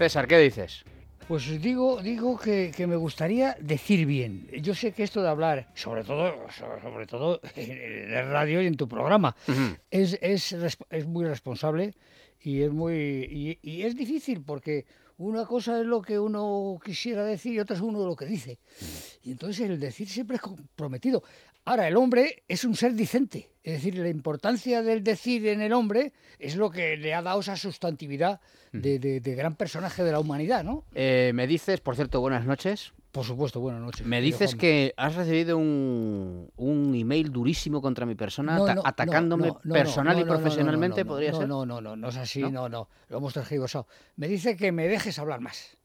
César, ¿qué dices? Pues digo, digo que, que me gustaría decir bien. Yo sé que esto de hablar, sobre todo, sobre, todo en radio y en tu programa, es, es, es muy responsable y es muy y, y es difícil porque una cosa es lo que uno quisiera decir y otra es uno lo que dice. Y entonces el decir siempre es comprometido. Ahora, el hombre es un ser dicente. Es decir, la importancia del decir en el hombre es lo que le ha dado esa sustantividad de, de- de gran personaje de la humanidad, ¿no? Eh, me dices, por cierto, buenas noches. Por supuesto, buenas noches. Me dices que has recibido un, un email durísimo contra mi persona, No, no, atacándome no, personal y profesionalmente, no, no, ¿podría no, ser? No, no, no, no es así, ¿No? no, lo hemos tergiversado. Me dice que me dejes hablar más.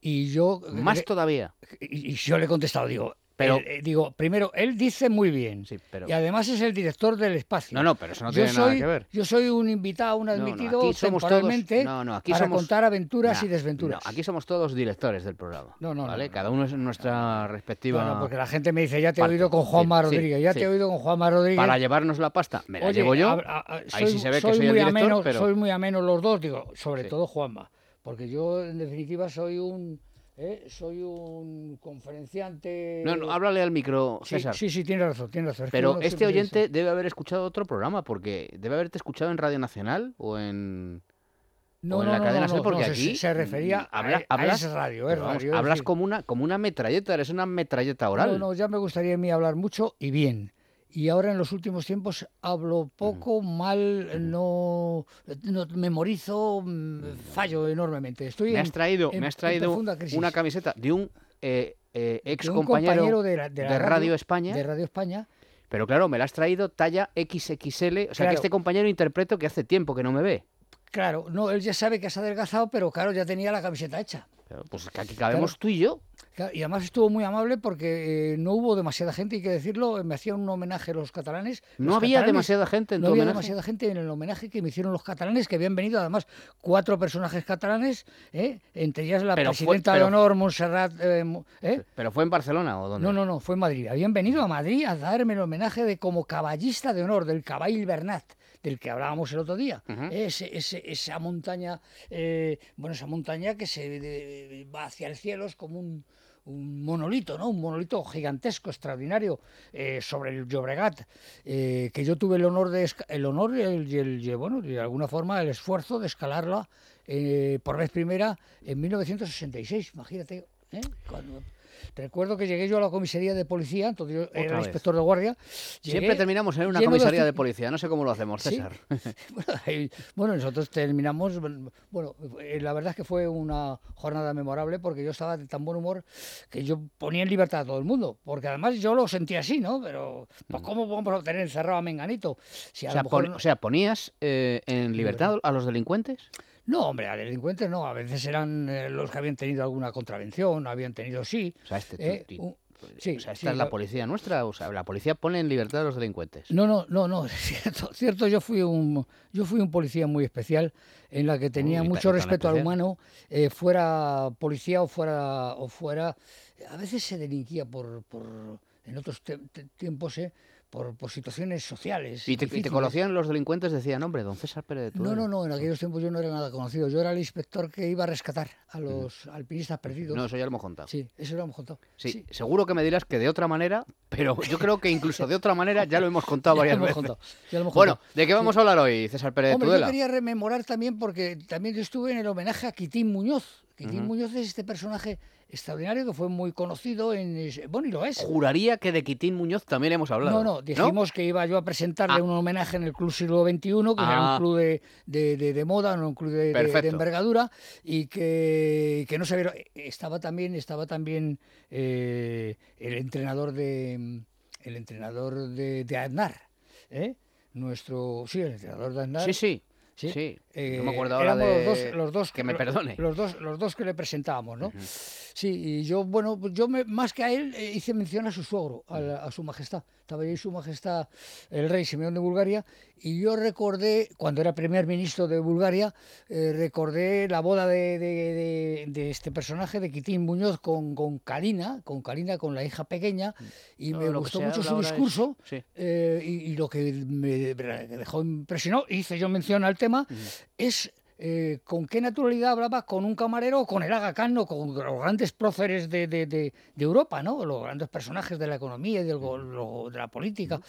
Y yo... Más le- todavía. y, y yo le he contestado, digo, Pero- él, eh, digo, primero, él dice muy bien. Sí, pero... Y además es el director del espacio. No, no, pero eso no yo tiene soy, nada que ver. Yo soy un invitado, un no, admitido temporalmente no, no, aquí para somos- contar aventuras y desventuras. no, aquí somos todos directores del programa. No, no, no, ¿vale? no, Cada uno es en nuestra respectiva. Bueno, porque la gente me dice, ya te he oído con Juanma Sí, Rodríguez, ya sí. te he oído con Juanma Rodríguez. Para llevarnos la pasta, me la Oye, llevo yo. a- a- a- Ahí sí se ve que soy soy el director, ameno, pero- soy muy ameno los dos, digo, sobre todo Juanma, porque yo en definitiva soy un ¿eh? soy un conferenciante. No, no, háblale al micro, sí, César. sí, sí, razón, tienes razón. es que Pero este oyente dice- debe haber escuchado otro programa, porque debe haberte escuchado en Radio Nacional o en, no, o en no, la no, cadena no, porque se- aquí se, refería mm, habla- a, hablas- radio, es vamos, radio. hablas como una, como una metralleta, eres una metralleta oral. No, no, ya me gustaría a mí hablar mucho y bien. Y ahora en los últimos tiempos hablo poco, mal, no, no memorizo, mm, fallo enormemente. Estoy me has traído, en- me has en traído profunda crisis. una camiseta de un eh, eh, ex de un compañero, de, la- de de la Radio España. de Radio España. pero claro, me la has traído talla XXL, o sea Claro. que este compañero interpreto que hace tiempo que no me ve. Claro, no, él ya sabe que has adelgazado, pero claro, ya tenía la camiseta hecha. Pues que aquí cabemos tú y yo. Y además estuvo muy amable porque eh, no hubo demasiada gente, hay que decirlo, me hacían un homenaje los catalanes. No Los había catalanes- demasiada gente en No tu había homenaje. demasiada gente en el homenaje que me hicieron los catalanes, que habían venido además cuatro personajes catalanes, ¿eh? entre ellas la Pero fue- presidenta pero- de honor, Montserrat. eh, Mo- ¿eh? ¿Pero fue en Barcelona o dónde? No, no, no, fue en Madrid. Habían venido a Madrid a darme el homenaje de como caballista de honor del Caball Bernat, del que hablábamos el otro día. Ujú. Ese- ese- esa montaña, eh, bueno, esa montaña que se de- va hacia el cielo es como un, un monolito, ¿no? Un monolito gigantesco, extraordinario, eh, sobre el Llobregat, eh, que yo tuve el honor de el honor y el, y el- y, bueno, de alguna forma el esfuerzo de escalarla eh, por vez primera en 1966, imagínate, ¿eh? Cuando- Recuerdo que llegué yo a la comisaría de policía, entonces yo era vez. inspector de guardia. Siempre terminamos en una de comisaría de policía, no sé cómo lo hacemos. César. bueno, nosotros terminamos, bueno, eh, la verdad es que fue una jornada memorable porque yo estaba de tan buen humor que yo ponía en libertad a todo el mundo, porque además yo lo sentía así, ¿no? Pero pues, ¿cómo vamos a tener encerrado a Menganito? Si a Mm. O sea, mejor pon- o sea, ponías eh, en libertad a los delincuentes. No, hombre, a delincuentes no, a veces eran eh, los que habían tenido alguna contravención, habían tenido sí. O sea, este, eh, ti- un- sí, o sea, esta sí, es la policía nuestra. O sea, la policía pone en libertad a los delincuentes. No, no, no, no, es cierto, cierto, yo fui un yo fui un policía muy especial en la que tenía mucho respeto al humano, eh, fuera policía o fuera o fuera a veces se delinquía por, por en otros tiempos, eh, por, por situaciones sociales. Y te, y te difíciles. conocían los delincuentes, decían, hombre, don César Pérez de No, Tudela". no, no, en aquellos tiempos yo no era nada conocido. Yo era el inspector que iba a rescatar a los alpinistas perdidos. No, eso ya lo hemos contado. Sí, Sí, eso lo hemos contado. seguro que me dirás que de otra manera, pero yo creo que incluso de otra manera ya lo hemos contado varias hemos veces. contado, ya lo hemos Bueno, contado. ¿de qué vamos a hablar hoy, César Pérez de Hombre, yo quería rememorar también porque también yo estuve en el homenaje a Quitín Muñoz. Quitín Ujú. Muñoz es este personaje extraordinario que fue muy conocido en... Bueno, y lo es. Juraría que de Quitín Muñoz también hemos hablado. No, no, dijimos que iba yo a presentarle Ah. un homenaje en el Club Siglo XXI, que era Ah. un club de, de- de- de moda, no un club de, envergadura, y que, que no sabía... Estaba también, estaba también eh, el entrenador de el entrenador de, de Aznar, ¿eh? Nuestro... Sí, el entrenador de Aznar. Sí, sí. Sí, Sí, Eh, no me acuerdo ahora éramos de... los dos, los dos que me perdone. Los dos, los dos que le presentábamos, ¿no? Sí, y yo, bueno, pues yo me- más que a él eh, hice mención a su suegro, a, la- a su majestad. Estaba ahí su majestad, el rey Simeón de Bulgaria, y yo recordé, cuando era primer ministro de Bulgaria, eh, recordé la boda de, de- de- de este personaje, de Quitín Muñoz, con, con Karina, con Karina, con la hija pequeña, y No, me gustó mucho su es- discurso. sí. Eh, y, y lo que me dejó impresionado, hice yo mención al tema, es eh, con qué naturalidad hablaba con un camarero o con el Aga Khan o con los grandes próceres de, de- de- de Europa, ¿no? Los grandes personajes de la economía y del lo- de la política.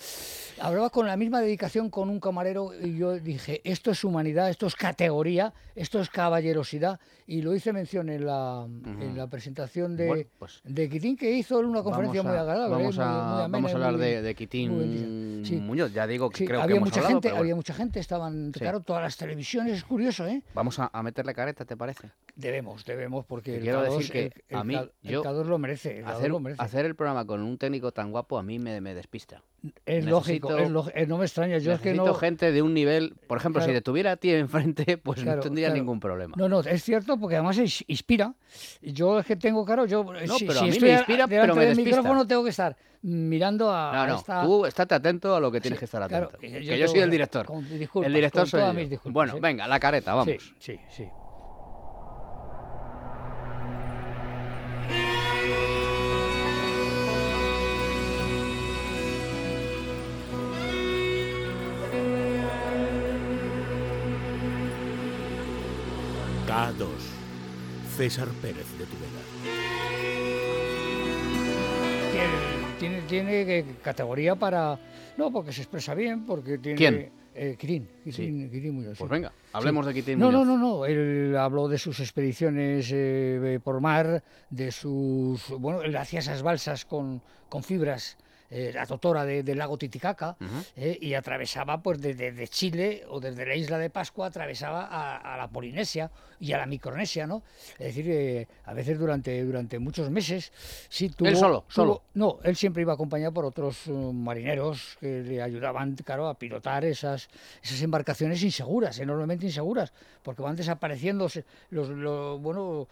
Hablaba con la misma dedicación con un camarero y yo dije, esto es humanidad, esto es categoría, esto es caballerosidad. Y lo hice mención en la, en la presentación de, Bueno, pues de Quitín, que hizo una conferencia muy agradable. Vamos ¿eh? a, muy- muy amena vamos a hablar muy- de, de Quitín. Sí. Muñoz. Ya digo que Sí, creo que había hemos mucha hablado, gente, había mucha gente, estaban, Sí. claro, todas las televisiones, es curioso, ¿eh? Vamos a, a meterle careta, ¿te parece? Debemos, debemos, porque el quiero K2 decir que el- el a mí, el yo, K2 lo merece, el K2 Hacer, lo merece. hacer el programa con un técnico tan guapo a mí me, me despista. Es lógico, necesito- es lo- eh, no me extraña, yo es que no... gente de un nivel, por ejemplo, si te tuviera a ti enfrente, pues Claro, no tendría claro. ningún problema. No, no, es cierto porque además inspira. Yo es que tengo, claro, yo No, si, pero a si mí me estoy a- inspira, pero me del micrófono tengo que estar mirando a, No, a no, esta... tú estate atento a lo que tienes Sí, que estar atento. que yo yo, soy el director. con disculpas, el director soy yo. disculpas, Bueno, venga, la careta, vamos. Sí, sí, sí. César Pérez de Tubela. Tiene, tiene, tiene que- categoría para... No, porque se expresa bien, porque tiene... ¿Quién? Eh, Quirín, Quirín, Quirín Muñoz, Pues sí. venga, hablemos de Quitín No, no, no, no. Él habló de sus expediciones eh, por mar, de sus. Bueno, él hacía esas balsas con, con fibras, eh, la totora de- del lago Titicaca, eh, y atravesaba, pues, desde de Chile o desde la isla de Pascua, atravesaba a, a la Polinesia y a la Micronesia, ¿no? Es decir, eh, a veces durante, durante muchos meses. Sí, tuvo, ¿Él solo, tuvo- solo? no, él siempre iba acompañado por otros marineros que le ayudaban, claro, a pilotar esas, esas embarcaciones inseguras, enormemente inseguras, porque van desapareciendo los, lo- bueno,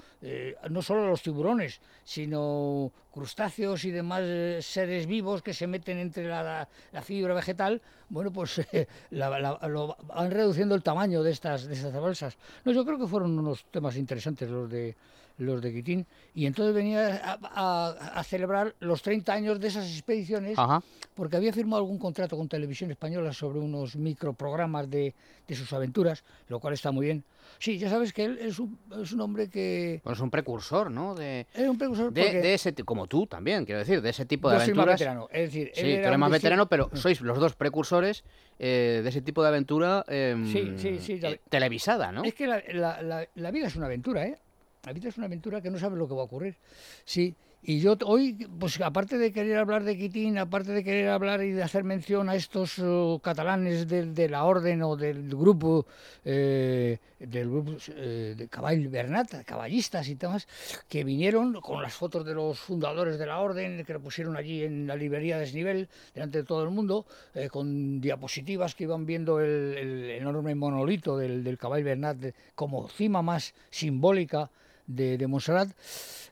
no solo los tiburones, sino crustáceos y demás seres vivos que se meten entre la, la- la fibra vegetal, bueno, pues eh, la- lo- van reduciendo el tamaño de estas, de estas bolsas. No, yo creo que fueron unos temas interesantes los de los de Quitín, y entonces venía a, a- a celebrar los 30 años de esas expediciones Ajá. porque había firmado algún contrato con Televisión Española sobre unos microprogramas de, de sus aventuras, lo cual está muy bien. Sí, ya sabes que él es un, es un hombre que... Bueno, es un precursor, ¿no? De, Es un precursor de, porque de ese como tú también, quiero decir, de ese tipo de yo soy más aventuras. veterano. Es decir, él Sí, tú era eres más veterano, pero sois los dos precursores eh, de ese tipo de aventura em, Sí, sí, sí, eh, televisada, ¿no? Es que la, la- la- la vida es una aventura, ¿eh? La vida es una aventura que no sabes lo que va a ocurrir. Sí, y yo hoy, pues aparte de querer hablar de Quitín, aparte de querer hablar y de hacer mención a estos eh, catalanes del- de, la orden o del grupo, eh, del grupo eh, de Caball Bernat, caballistas y demás, que vinieron con las fotos de los fundadores de la orden, que lo pusieron allí en la librería Desnivel, delante de todo el mundo, eh, con diapositivas que iban viendo el, enorme monolito del, del Caball Bernat de- como cima más simbólica de, de Montserrat.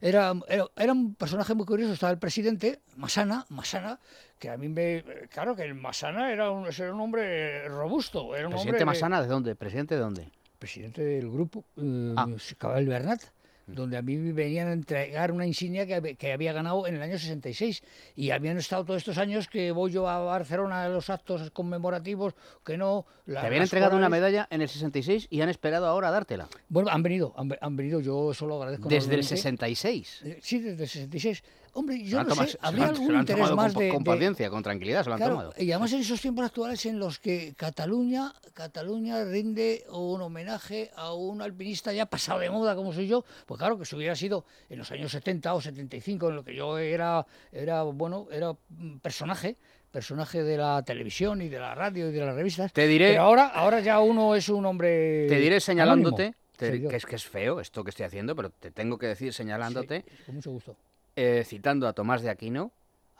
Era, era, era un personaje muy curioso, estaba el presidente, Masana, Masana, que a mí me... Claro que el Masana era un, era un hombre robusto, era un ¿Presidente hombre... Masana de dónde? ¿Presidente de dónde? presidente del grupo, eh, Ah. Cabal Bernat, donde a mí me venían a entregar una insignia que, que había ganado en el año 66. Y habían estado todos estos años que voy yo a Barcelona a los actos conmemorativos, que no... la- Te habían entregado una medalla en el 66 y han esperado ahora a dártela. Bueno, han venido, han, ve- han venido, yo eso lo agradezco. Desde el enormemente. 66. Eh, Sí, desde el 66. Hombre, yo no sé, habría algún interés más con, de... con de- paciencia, con tranquilidad, se lo han Claro, tomado. y además en esos tiempos actuales en los que Cataluña, Cataluña rinde un homenaje a un alpinista ya pasado de moda como soy yo, pues claro que si hubiera sido en los años 70 o 75 en lo que yo era, era bueno, era un personaje, personaje de la televisión y de la radio y de las revistas. Te diré- Pero ahora, ahora ya uno es un hombre. Te diré señalándote, anónimo. te- que es que es feo esto que estoy haciendo, pero te tengo que decir señalándote, Sí, con mucho gusto. Eh, citando a Tomás de Aquino,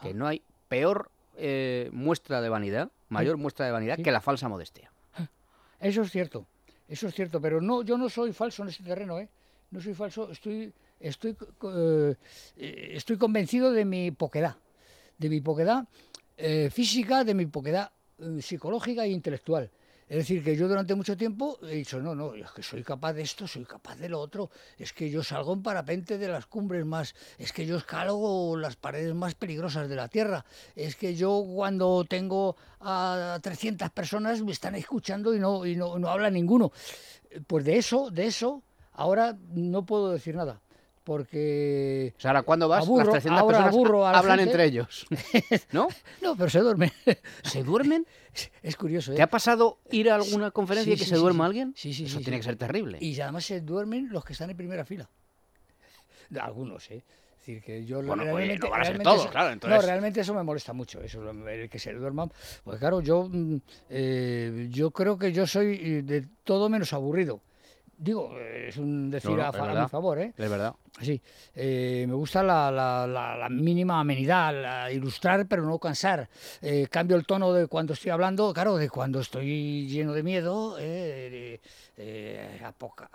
que Ah. no hay peor eh, muestra de vanidad, mayor muestra de vanidad Sí. que la falsa modestia. Eso es cierto, eso es cierto, pero no, yo no soy falso en este terreno, ¿eh? No soy falso, estoy, estoy, eh, estoy convencido de mi poquedad, de mi poquedad eh, física, de mi poquedad eh, psicológica e intelectual. Es decir, que yo durante mucho tiempo he dicho, no, no, es que soy capaz de esto, soy capaz de lo otro, es que yo salgo en parapente de las cumbres más, es que yo escalo las paredes más peligrosas de la Tierra, es que yo cuando tengo a 300 personas me están escuchando y no, y no, no habla ninguno. Pues de eso, de eso, ahora no puedo decir nada. Porque. O sea, ahora cuando vas, Aburro- las 300 ahora personas aburro a la hablan gente. entre ellos. ¿No? No, pero se duerme. ¿Se duermen? es curioso, ¿eh? ¿Te ha pasado ir a alguna conferencia Sí, y que sí, se sí, duerma alguien? Sí, sí, Eso sí, tiene que ser terrible. Y además se duermen los que están en primera fila. Algunos, ¿eh? Es decir, que yo Bueno, pues, realmente, no van a ser todos, eso- claro, entonces- No, realmente eso me molesta mucho, eso, el que se duerman. Pues claro, yo, mm, eh, yo creo que yo soy eh, de todo menos aburrido. Digo, es un decir No, no, a, mi favor, ¿eh? Es verdad. Sí, eh, me gusta la, la- la- la mínima amenidad, la ilustrar pero no cansar. Eh, cambio el tono de cuando estoy hablando, claro, de cuando estoy lleno de miedo, eh, eh, apoca-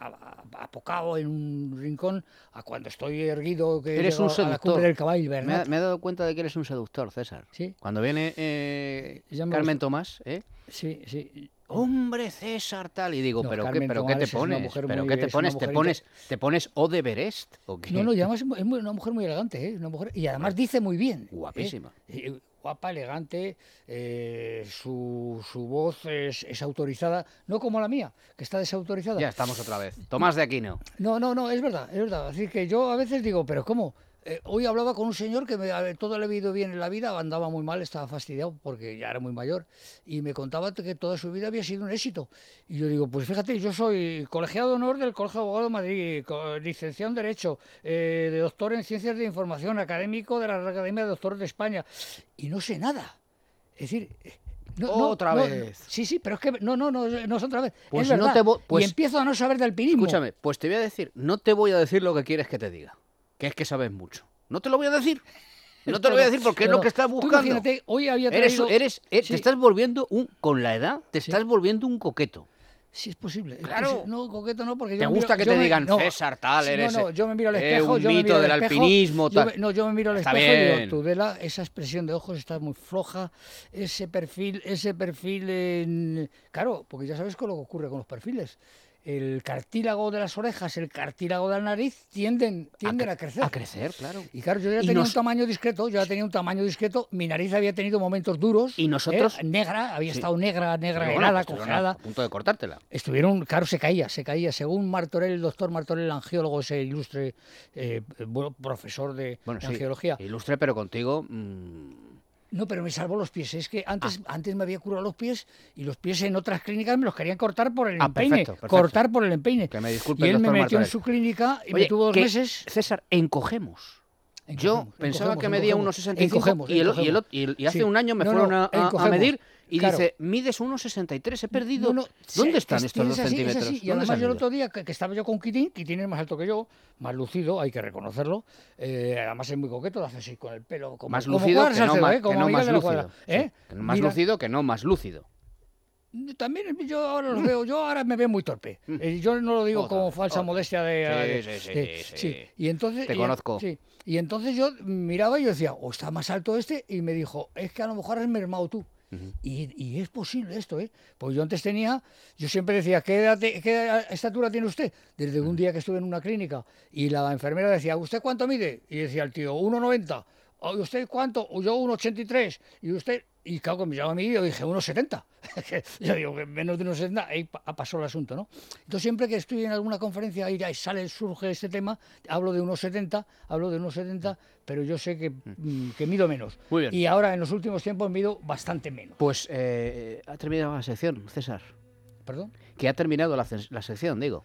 apocado en un rincón, a cuando estoy erguido, que Eres a la cumbre del caballo, Me, me he dado cuenta de que eres un seductor, César. Sí, Cuando viene eh, Carmen Tomás, ¿eh? sí, sí. Hombre, César, tal. Y digo, No, ¿pero, qué, Carmen pero qué te pones? ¿Pero qué te pones? ¿Te pones, ¿Te pones O de Berest? ¿O qué? No, no, y además es una mujer muy elegante, ¿eh? Una mujer, y además dice muy bien. ¿eh? Guapísima. Eh, Guapa, elegante, eh, su, su voz es, es autorizada, no como la mía, que está desautorizada. Ya estamos otra vez. Tomás de Aquino. No, no, no, es verdad, es verdad. Así que yo a veces digo, pero ¿cómo? Eh, hoy hablaba con un señor que me, todo le había ido bien en la vida, andaba muy mal, estaba fastidiado porque ya era muy mayor y me contaba que toda su vida había sido un éxito. Y yo digo, pues fíjate, yo soy colegiado de honor del Colegio de Abogados de Madrid, licenciado en Derecho, eh, de doctor en Ciencias de Información, académico de la Academia de Doctores de España y no sé nada. Es decir... eh, no, no, Otra no, vez. Sí, sí, pero es que no, no, no, no es otra vez. Pues es no verdad. te pues- y empiezo a no saber del alpinismo. Escúchame, pues te voy a decir, no te voy a decir lo que quieres que te diga. Que es que sabes mucho. No te lo voy a decir. No te lo voy a decir porque es lo que estás tú buscando. imagínate, hoy había Eres, traído... eres, eh, Sí. te estás volviendo un, con la edad, te estás volviendo un coqueto. Sí, es posible. es Claro. No, coqueto no, porque yo ¿Te me gusta miro- que te me- digan no, César tal, eres No, no, yo me miro al eh, espejo, un yo me mito al del espejo, alpinismo, tal? me- no, yo me miro al Está espejo y bien. digo, Tudela, esa expresión de ojos está muy floja, ese perfil, ese perfil, en- claro, porque ya sabes con lo que ocurre con los perfiles. El cartílago de las orejas, el cartílago de la nariz tienden, tienden a, cre- crecer. A crecer, claro. Y claro, yo ya tenía nos- un tamaño discreto, yo ya tenía un tamaño discreto, mi nariz había tenido momentos duros. Y nosotros- ¿eh? Negra, había Sí. estado negra, negra, bueno, helada, pues, congelada. A punto de cortártela. Estuvieron, claro, se caía, se caía. Según Martorell, el doctor Martorell, angiólogo, ese ilustre eh, bueno, profesor de, Bueno, de sí. angiología. Ilustre, pero contigo. mm, No, pero me salvó los pies. Es que antes, Ah. antes me había curado los pies y los pies en otras clínicas me los querían cortar por el Ah, empeine. perfecto, perfecto. Cortar por el empeine. que me disculpe Y él me metió en su clínica y Oye, me tuvo dos meses. César, encogemos. Yo Encogemos, pensaba que medía encogemos. 1,65 Encogemos, y, el, y, el, y, hace Sí. un año me No, fueron a, a- a encogemos. medir y Claro. dice, mides 1,63, he perdido. No, no, ¿Dónde están es- estos dos es así, es centímetros? así. Y ¿Dónde se además yo el otro día que, que estaba yo con Quitín, Quitín es más alto que yo, más lucido, hay que reconocerlo. eh, además es muy coqueto, lo hace así con el pelo. Como, Más lucido que no, más, ¿eh? Como que no Miguel más. ¿eh? Sí, que no más lúcido. También yo ahora los veo, yo ahora me veo muy torpe. Eh, yo no lo digo Otra como falsa otra. modestia de... Sí, sí, sí, de- sí, sí. Y entonces... Te y- conozco. sí. Y entonces yo miraba y yo decía, o está más alto este, y me dijo, es que a lo mejor has mermado tú. y, y es posible esto, ¿eh? Pues yo antes tenía, yo siempre decía, ¿qué, edad te- qué estatura tiene usted? Desde un día que estuve en una clínica y la enfermera decía, ¿usted cuánto mide? Y decía el tío, 1,90. ¿Y usted cuánto? O yo 1,83. Y usted, y claro, que me llama a mí y yo dije 1,70. yo digo, que menos de 1,70, ahí pa- pasó el asunto, ¿no? Entonces siempre que estoy en alguna conferencia y sale, surge este tema, hablo de 1,70, hablo de 1,70, pero yo sé que, mm, que mido menos. Muy bien. Y ahora en los últimos tiempos mido bastante menos. Pues eh, ha terminado la sección, César. ¿Perdón? Que ha terminado la, la sección, digo.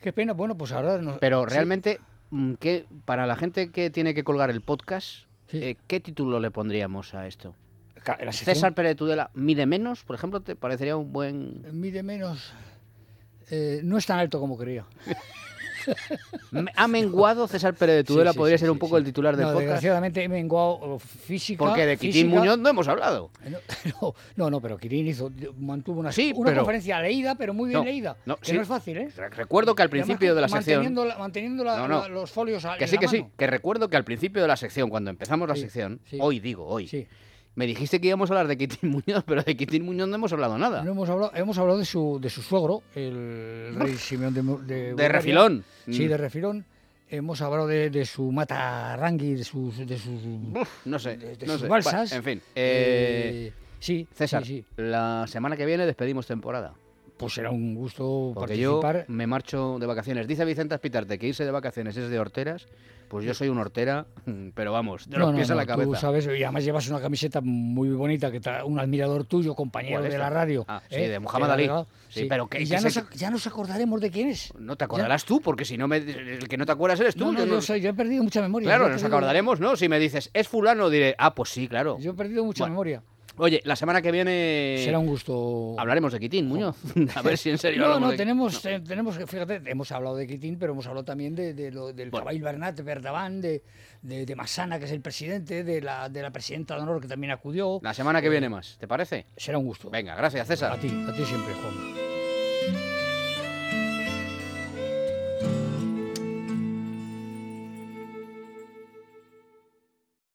Qué pena, bueno, pues ahora... no- Pero realmente, mm, ¿qué, para la gente que tiene que colgar el podcast, Sí. eh, ¿qué título le pondríamos a esto? Ca- la sección César Pérez Tudela mide menos, por ejemplo, ¿te parecería un buen... Mide menos... eh, no es tan alto como creía. ¿Ha menguado César Pérez de Tudela? Sí, sí, Podría sí, ser un poco sí. el titular del no, podcast. desgraciadamente he menguado física... Porque de Quitín física- Muñoz no hemos hablado. Eh, No, no, no, pero Kirin hizo, mantuvo una, Sí, una pero- conferencia leída, pero muy bien No, leída. no, que sí. no es fácil, ¿eh? Re- Recuerdo que al además principio de la sección... Manteniendo, la- manteniendo la- No, no. la- los folios a- Que en sí, la que sí, que recuerdo que al principio de la sección, cuando empezamos la Sí, sección, sí. hoy digo, hoy, Sí. Me dijiste que íbamos a hablar de Quitín Muñoz, pero de Quitín Muñoz no hemos hablado nada. No hemos hablado, hemos hablado de su, de su suegro, el rey Simeón de, de refilón. Sí, Mm. de refilón. Hemos hablado de, de su matarrangui, de sus... De sus Uf, no sé, de- de no sus sé. balsas. Bueno, en fin, eh, eh, sí, César, sí, sí. la semana que viene despedimos temporada. Pues será un gusto Porque yo participar. me marcho de vacaciones. Dice Vicente Aspitarte que irse de vacaciones es de horteras. Pues yo soy un hortera, pero vamos, de los No, no, pies a la cabeza. Tú sabes, y además llevas una camiseta muy bonita que un admirador tuyo, compañero ¿Cuál es de la radio. Ah, sí, ¿eh? de Muhammad Ali. Sí, pero que- ya, nos, ya nos acordaremos de quién es. No te acordarás tú, porque si no me, el que no te acuerdas eres tú. Yo yo, soy, yo he perdido mucha memoria. Claro, yo nos acordaremos, ¿no? Si me dices, es fulano, diré, ah, pues sí, claro. Yo he perdido mucha Bueno, memoria. Oye, la semana que viene Será un gusto. hablaremos de Quitín, Muñoz. A ver si en serio No, no, de- tenemos, te- tenemos, que- fíjate, hemos hablado de Quitín, pero hemos hablado también de, de lo, del Bueno. Bernat de, de, de Massana, que es el presidente, de la, de la presidenta de honor, que también acudió. La semana que viene más, ¿te parece? Será un gusto. Venga, gracias, César. A ti, a ti siempre, Juan.